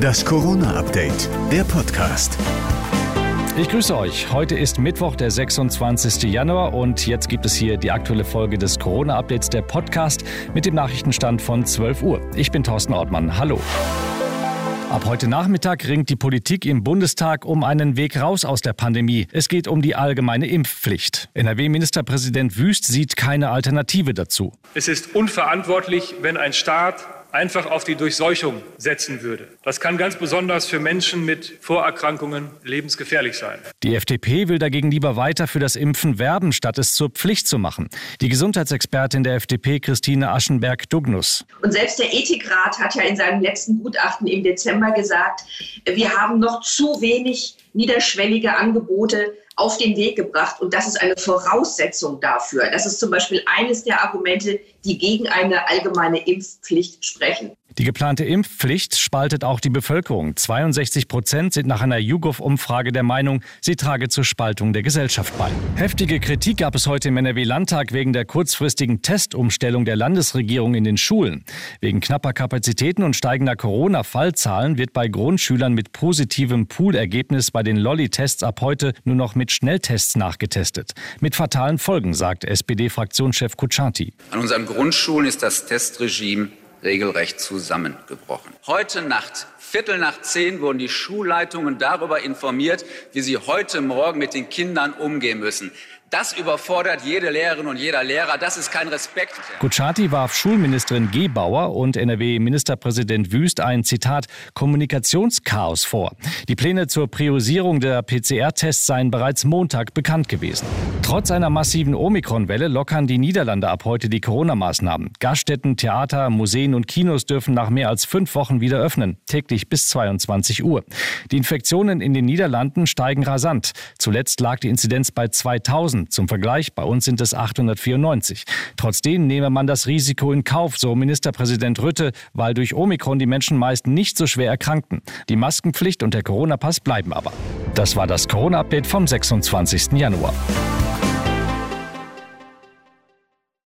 Das Corona-Update, der Podcast. Ich grüße euch. Heute ist Mittwoch, der 26. Januar und jetzt gibt es hier die aktuelle Folge des Corona-Updates, der Podcast mit dem Nachrichtenstand von 12 Uhr. Ich bin Thorsten Ortmann. Hallo. Ab heute Nachmittag ringt die Politik im Bundestag um einen Weg raus aus der Pandemie. Es geht um die allgemeine Impfpflicht. NRW-Ministerpräsident Wüst sieht keine Alternative dazu. Es ist unverantwortlich, wenn ein Staat einfach auf die Durchseuchung setzen würde. Das kann ganz besonders für Menschen mit Vorerkrankungen lebensgefährlich sein. Die FDP will dagegen lieber weiter für das Impfen werben, statt es zur Pflicht zu machen. Die Gesundheitsexpertin der FDP, Christine Aschenberg-Dugnus. Und selbst der Ethikrat hat ja in seinem letzten Gutachten im Dezember gesagt, wir haben noch zu wenig niederschwellige Angebote auf den Weg gebracht. Und das ist eine Voraussetzung dafür. Das ist zum Beispiel eines der Argumente, die gegen eine allgemeine Impfpflicht sprechen. Die geplante Impfpflicht spaltet auch die Bevölkerung. 62 Prozent sind nach einer YouGov-Umfrage der Meinung, sie trage zur Spaltung der Gesellschaft bei. Heftige Kritik gab es heute im NRW-Landtag wegen der kurzfristigen Testumstellung der Landesregierung in den Schulen. Wegen knapper Kapazitäten und steigender Corona-Fallzahlen wird bei Grundschülern mit positivem Poolergebnis bei den Lolli-Tests ab heute nur noch mit Schnelltests nachgetestet. Mit fatalen Folgen, sagt SPD-Fraktionschef Kutschaty. An unseren Grundschulen ist das Testregime regelrecht zusammengebrochen. Heute Nacht, Viertel nach zehn, wurden die Schulleitungen darüber informiert, wie sie heute Morgen mit den Kindern umgehen müssen. Das überfordert jede Lehrerin und jeder Lehrer. Das ist kein Respekt. Kutschaty warf Schulministerin Gebauer und NRW-Ministerpräsident Wüst ein Zitat Kommunikationschaos vor. Die Pläne zur Priorisierung der PCR-Tests seien bereits Montag bekannt gewesen. Trotz einer massiven Omikron-Welle lockern die Niederlande ab heute die Corona-Maßnahmen. Gaststätten, Theater, Museen und Kinos dürfen nach mehr als fünf Wochen wieder öffnen, täglich bis 22 Uhr. Die Infektionen in den Niederlanden steigen rasant. Zuletzt lag die Inzidenz bei 2000. Zum Vergleich, bei uns sind es 894. Trotzdem nehme man das Risiko in Kauf, so Ministerpräsident Rütte, weil durch Omikron die Menschen meist nicht so schwer erkrankten. Die Maskenpflicht und der Corona-Pass bleiben aber. Das war das Corona-Update vom 26. Januar.